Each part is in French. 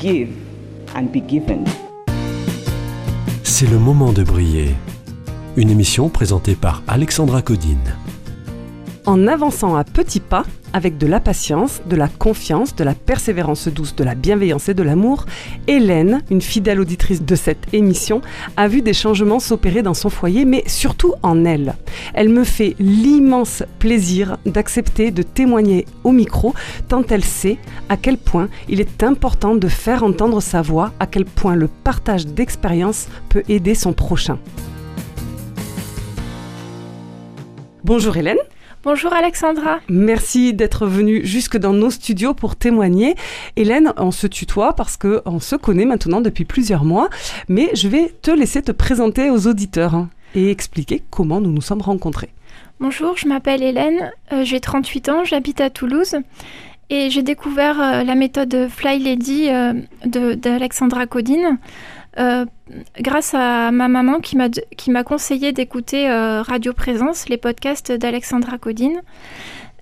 Give and be given. C'est le moment de briller. Une émission présentée par Alexandra Codine. En avançant à petits pas, avec de la patience, de la confiance, de la persévérance douce, de la bienveillance et de l'amour, Hélène, une fidèle auditrice de cette émission, a vu des changements s'opérer dans son foyer, mais surtout en elle. Elle me fait l'immense plaisir d'accepter de témoigner au micro, tant elle sait à quel point il est important de faire entendre sa voix, à quel point le partage d'expériences peut aider son prochain. Bonjour Hélène. Bonjour Alexandra. Merci d'être venue jusque dans nos studios pour témoigner. Hélène, on se tutoie parce que on se connaît maintenant depuis plusieurs mois, mais je vais te laisser te présenter aux auditeurs hein, et expliquer comment nous nous sommes rencontrés. Bonjour, je m'appelle Hélène, euh, j'ai 38 ans, j'habite à Toulouse et j'ai découvert euh, la méthode Fly Lady euh, de- d'Alexandra Codine euh, grâce à ma maman qui m'a conseillé d'écouter euh, Radio Présence, les podcasts d'Alexandra Codine.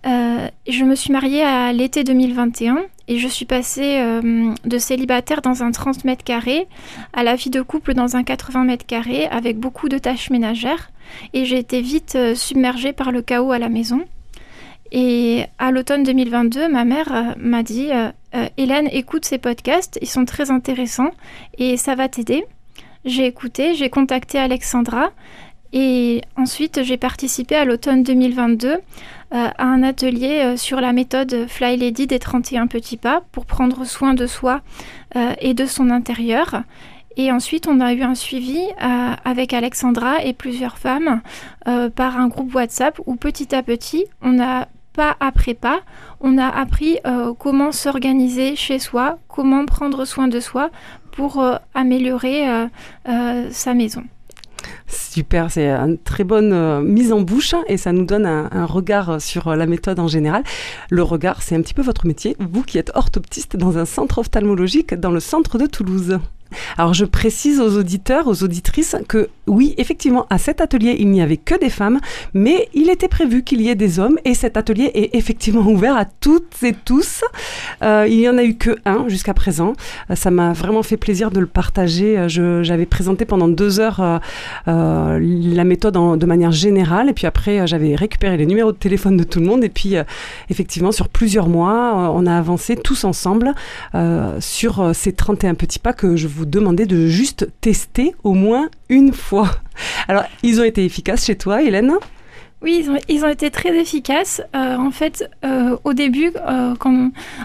Euh, je me suis mariée à l'été 2021 et je suis passée de célibataire dans un 30 mètres carrés à la vie de couple dans un 80 mètres carrés avec beaucoup de tâches ménagères et j'ai été vite submergée par le chaos à la maison. Et à l'automne 2022, ma mère euh, m'a dit euh, euh, Hélène, écoute ces podcasts, ils sont très intéressants et ça va t'aider. J'ai écouté, j'ai contacté Alexandra et ensuite j'ai participé à l'automne 2022 euh, à un atelier sur la méthode Fly Lady des 31 petits pas pour prendre soin de soi et de son intérieur. Et ensuite, on a eu un suivi avec Alexandra et plusieurs femmes par un groupe WhatsApp où petit à petit, on a pas après pas, on a appris euh, comment s'organiser chez soi, comment prendre soin de soi pour euh, améliorer euh, sa maison. Super, c'est une très bonne mise en bouche et ça nous donne un, regard sur la méthode en général. Le regard, c'est un petit peu votre métier, vous qui êtes orthoptiste dans un centre ophtalmologique dans le centre de Toulouse. Alors je précise aux auditeurs, aux auditrices que oui, effectivement, à cet atelier, il n'y avait que des femmes, mais il était prévu qu'il y ait des hommes et cet atelier est effectivement ouvert à toutes et tous. Euh, il n'y en a eu que un jusqu'à présent. Euh, ça m'a vraiment fait plaisir de le partager. Euh, J'avais présenté pendant deux heures la méthode de manière générale et puis après j'avais récupéré les numéros de téléphone de tout le monde et puis effectivement sur plusieurs mois on a avancé tous ensemble sur ces 31 petits pas que je vous demandais de juste tester au moins une fois. Alors ils ont été efficaces chez toi Hélène? Oui, ils ont, été très efficaces. Euh, en fait, euh, au début, euh,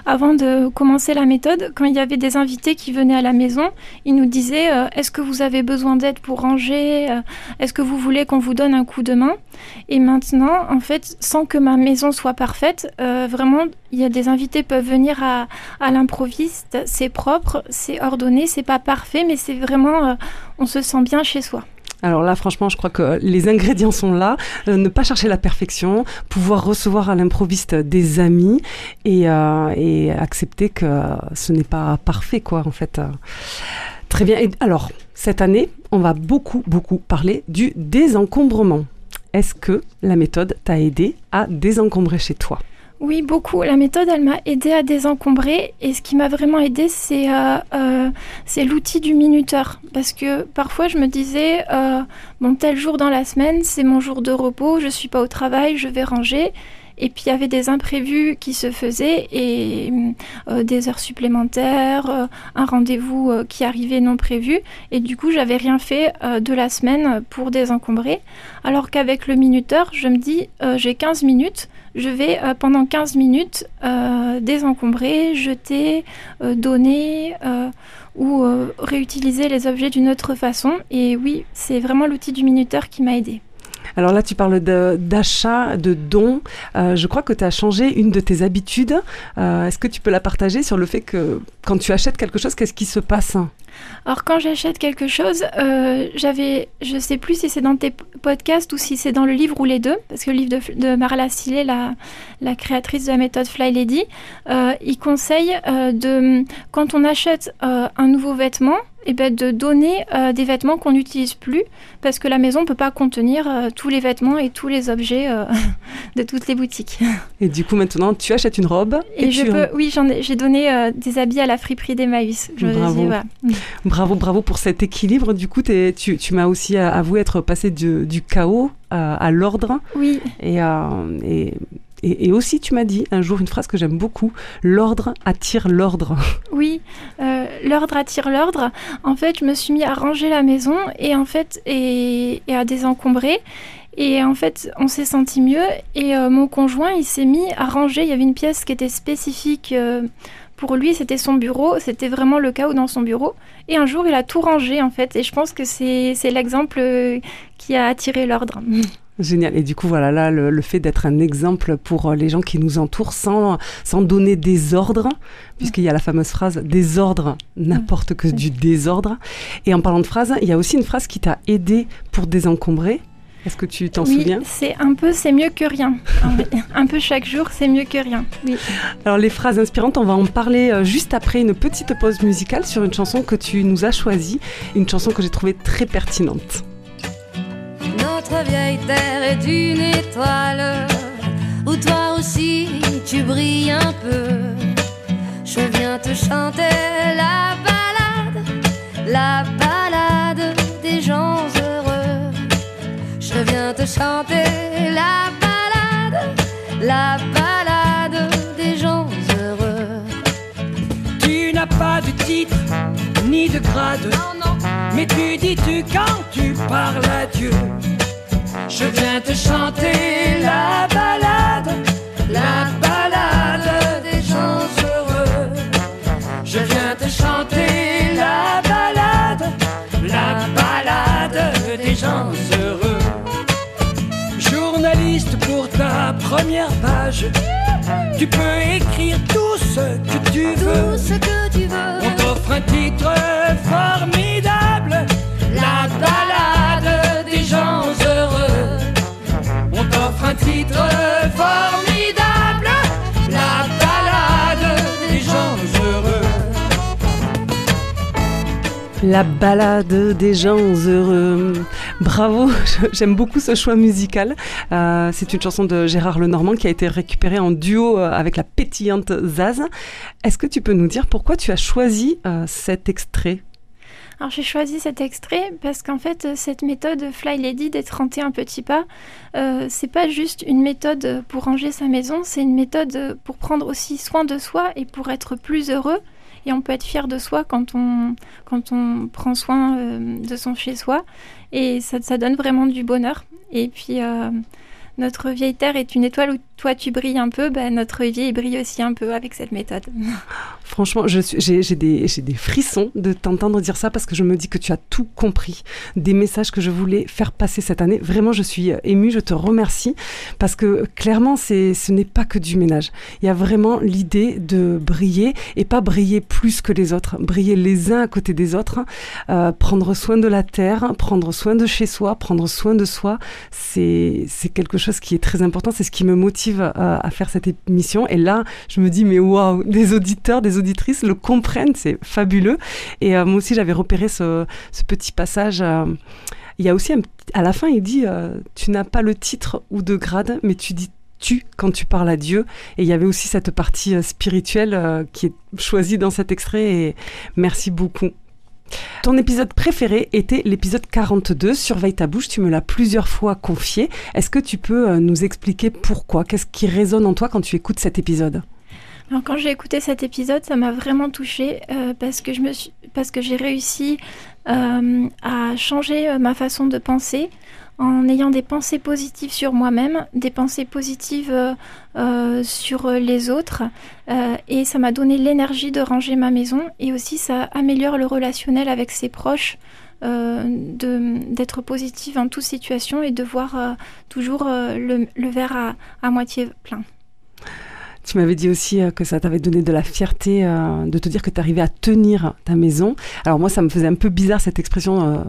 avant de commencer la méthode, quand il y avait des invités qui venaient à la maison, ils nous disaient Est-ce que vous avez besoin d'aide pour ranger Est-ce que vous voulez qu'on vous donne un coup de main? Et maintenant, en fait, sans que ma maison soit parfaite, vraiment, il y a des invités peuvent venir à, l'improviste. C'est propre, c'est ordonné, c'est pas parfait, mais c'est vraiment, on se sent bien chez soi. Alors là, franchement, je crois que les ingrédients sont là. Euh, ne pas chercher la perfection, pouvoir recevoir à l'improviste des amis et, euh, accepter que ce n'est pas parfait, quoi, en fait. Euh, Très bien. Et alors, cette année, on va beaucoup, beaucoup parler du désencombrement. Est-ce que la méthode t'a aidé à désencombrer chez toi? Oui, beaucoup. La méthode, elle m'a aidé à désencombrer. Et ce qui m'a vraiment aidé, c'est euh, euh, l'outil du minuteur. Parce que parfois, je me disais, euh, bon, tel jour dans la semaine, c'est mon jour de repos, je suis pas au travail, je vais ranger. Et puis il y avait des imprévus qui se faisaient et euh, des heures supplémentaires, euh, un rendez-vous euh, qui arrivait non prévu. Et du coup, j'avais rien fait de la semaine pour désencombrer. Alors qu'avec le minuteur, je me dis, j'ai 15 minutes, je vais pendant 15 minutes désencombrer, jeter, donner ou réutiliser les objets d'une autre façon. Et oui, c'est vraiment l'outil du minuteur qui m'a aidé. Alors là, tu parles de- d'achat, de, dons. Euh, je crois que tu as changé une de tes habitudes. Euh, Est-ce que tu peux la partager sur le fait que quand tu achètes quelque chose, qu'est-ce qui se passe? Alors quand j'achète quelque chose, euh, j'avais, je sais plus si c'est dans tes podcasts ou si c'est dans le livre ou les deux, parce que le livre de, de Marla Sillet, la, créatrice de la méthode Fly Lady, euh, il conseille de, quand on achète un nouveau vêtement, eh ben, de donner euh, des vêtements qu'on n'utilise plus, parce que la maison ne peut pas contenir euh, tous les vêtements et tous les objets euh, de toutes les boutiques. Et du coup, maintenant, tu achètes une robe. Et, je tu... peux, oui, j'ai donné des habits à la friperie d'Emmaüs. Bravo. dis, voilà. Bravo, bravo pour cet équilibre. Du coup, t'es- tu, tu m'as aussi avoué être passé du, du chaos à, l'ordre. Oui, Et, et, et, aussi, tu m'as dit un jour une phrase que j'aime beaucoup l'ordre attire l'ordre. Oui, euh, l'ordre attire l'ordre. En fait, je me suis mis à ranger la maison et en fait et, et à désencombrer. Et en fait, on s'est senti mieux. Et euh, mon conjoint, il s'est mis à ranger. Il y avait une pièce qui était spécifique euh, pour lui. C'était son bureau. C'était vraiment le chaos dans son bureau. Et un jour, il a tout rangé en fait. Et je pense que c'est l'exemple qui a attiré l'ordre. Génial. Et du coup, voilà, là, le, le fait d'être un exemple pour euh, les gens qui nous entourent sans, sans donner des ordres, puisqu'il y a la fameuse phrase désordre n'apporte que du désordre. Et en parlant de phrases, il y a aussi une phrase qui t'a aidé pour désencombrer. Est-ce que tu t'en oui, souviens? c'est un peu, c'est mieux que rien. Un peu chaque jour, c'est mieux que rien. Oui. Alors les phrases inspirantes, on va en parler euh, juste après une petite pause musicale sur une chanson que tu nous as choisie, une chanson que j'ai trouvée très pertinente. Notre vieille terre est une étoile où toi aussi tu brilles un peu. Je viens te chanter la balade, la balade des gens heureux. Je viens te chanter la balade, la balade des gens heureux. Tu n'as pas de titre ni de grade, mais tu dis tu quand tu parles à Dieu? Je viens te chanter la balade, la balade des gens heureux. Je viens te chanter la balade, la balade des gens heureux. Journaliste pour ta première page, tu peux écrire tout ce que tu veux. Tout ce que tu veux. On t'offre un titre formidable, titre formidable, la balade des gens heureux. La balade des gens heureux. Bravo, j'aime beaucoup ce choix musical. Euh, c'est une chanson de Gérard Lenormand qui a été récupérée en duo euh, avec la pétillante Zaz. Est-ce que tu peux nous dire pourquoi tu as choisi euh, cet extrait? Alors j'ai choisi cet extrait parce qu'en fait cette méthode Fly Lady des 31 petits pas, euh, c'est pas juste une méthode pour ranger sa maison, c'est une méthode pour prendre aussi soin de soi et pour être plus heureux. Et on peut être fier de soi quand on, quand on prend soin euh, de son chez-soi. Et ça, ça donne vraiment du bonheur. Et puis, euh, notre vieille terre est une étoile où toi tu brilles un peu. Ben, notre vie brille aussi un peu avec cette méthode. Franchement, j'ai des, des frissons de t'entendre dire ça parce que je me dis que tu as tout compris des messages que je voulais faire passer cette année. Vraiment, je suis euh, émue, je te remercie parce que clairement, ce n'est pas que du ménage. Il y a vraiment l'idée de briller et pas briller plus que les autres, briller les uns à côté des autres, euh, prendre soin de la terre, prendre soin de chez soi, prendre soin de soi. C'est quelque chose qui est très important. C'est ce qui me motive euh, à faire cette émission. Et là, je me dis, mais waouh, des auditeurs, des auditrices le comprennent, c'est fabuleux. Et euh, moi aussi, j'avais repéré ce, petit passage. euh, il y a aussi à la fin, il dit, tu n'as pas le titre ou de grade, mais tu dis tu quand tu parles à Dieu. Et il y avait aussi cette partie spirituelle qui est choisie dans cet extrait. Et merci beaucoup. Ton épisode préféré était l'épisode 42, Surveille ta bouche. Tu me l'as plusieurs fois confié. Est-ce que tu peux euh, nous expliquer pourquoi? Qu'est-ce qui résonne en toi quand tu écoutes cet épisode? Alors quand j'ai écouté cet épisode, ça m'a vraiment touchée euh, parce que je me parce que j'ai réussi euh, à changer ma façon de penser en ayant des pensées positives sur moi-même, des pensées positives euh, euh, sur les autres, euh, et ça m'a donné l'énergie de ranger ma maison et aussi ça améliore le relationnel avec ses proches d'être positive en toute situation et de voir toujours le, verre à, à moitié plein. Tu m'avais dit aussi que ça t'avait donné de la fierté de te dire que tu arrivais à tenir ta maison. Alors moi, ça me faisait un peu bizarre cette expression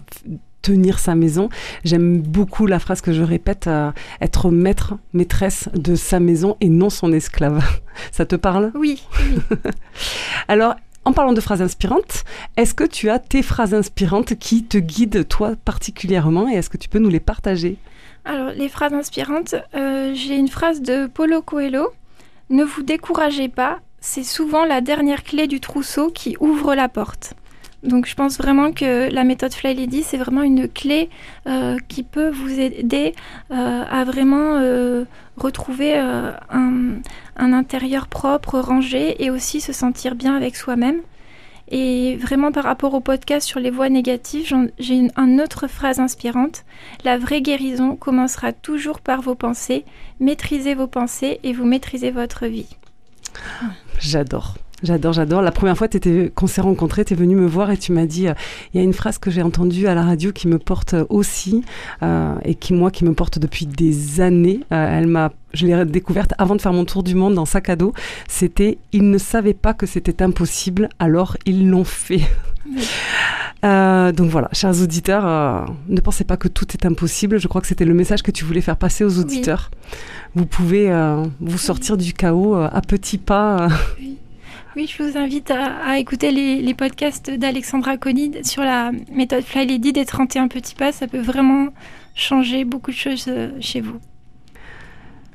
tenir sa maison. J'aime beaucoup la phrase que je répète, euh, être maître, maîtresse de sa maison et non son esclave. ça te parle? Oui, oui. Alors, en parlant de phrases inspirantes, est-ce que tu as tes phrases inspirantes qui te guident toi particulièrement et est-ce que tu peux nous les partager? Alors, les phrases inspirantes, euh, j'ai une phrase de Paulo Coelho. Ne vous découragez pas, c'est souvent la dernière clé du trousseau qui ouvre la porte. Donc, je pense vraiment que la méthode Fly Lady, c'est vraiment une clé euh, qui peut vous aider euh, à vraiment euh, retrouver un, intérieur propre, rangé et aussi se sentir bien avec soi-même. Et vraiment par rapport au podcast sur les voix négatives, j'ai une autre phrase inspirante. La vraie guérison commencera toujours par vos pensées. Maîtrisez vos pensées et vous maîtrisez votre vie. J'adore. J'adore, j'adore. La première fois qu'on s'est rencontrés, tu es venu me voir et tu m'as dit, euh, il y a une phrase que j'ai entendue à la radio qui me porte aussi euh, et qui, moi, qui me porte depuis des années. Euh, elle m'a, je l'ai découverte avant de faire mon tour du monde dans sac à dos. C'était, ils ne savaient pas que c'était impossible, alors ils l'ont fait. Oui. Euh, donc voilà, chers auditeurs, euh, ne pensez pas que tout est impossible. Je crois que c'était le message que tu voulais faire passer aux auditeurs. Vous pouvez euh, vous sortir du chaos euh, à petits pas. euh. Oui, je vous invite à, écouter les, podcasts d'Alexandra Conid sur la méthode Fly Lady des 31 petits pas. Ça peut vraiment changer beaucoup de choses euh, chez vous.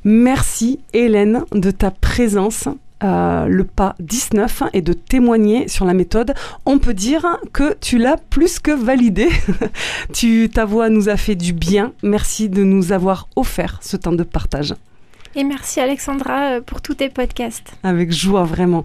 Merci Hélène de ta présence. euh, le pas 19 et de témoigner sur la méthode. On peut dire que tu l'as plus que validé. tu, ta voix nous a fait du bien. Merci de nous avoir offert ce temps de partage. Et merci Alexandra euh, pour tous tes podcasts. Avec joie, vraiment.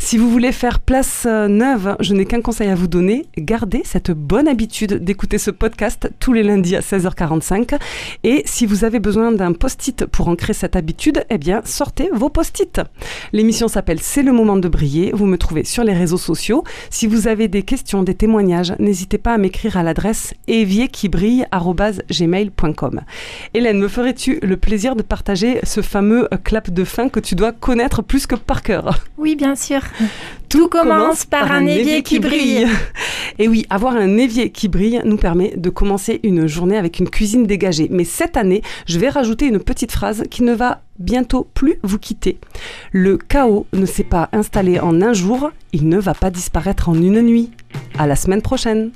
Si vous voulez faire place euh, neuve, je n'ai qu'un conseil à vous donner. Gardez cette bonne habitude d'écouter ce podcast tous les lundis à 16h45. Et si vous avez besoin d'un post-it pour ancrer cette habitude, eh bien, sortez vos post-it. L'émission s'appelle C'est le moment de briller. Vous me trouvez sur les réseaux sociaux. Si vous avez des questions, des témoignages, n'hésitez pas à m'écrire à l'adresse évierquibrille.gmail.com. Hélène, me ferais-tu le plaisir de partager ce fameux euh, clap de fin que tu dois connaître plus que par cœur Oui, bien sûr. Tout commence par un évier qui brille. Et oui, avoir un évier qui brille nous permet de commencer une journée avec une cuisine dégagée. Mais cette année, je vais rajouter une petite phrase qui ne va bientôt plus vous quitter. Le chaos ne s'est pas installé en un jour, il ne va pas disparaître en une nuit. À la semaine prochaine.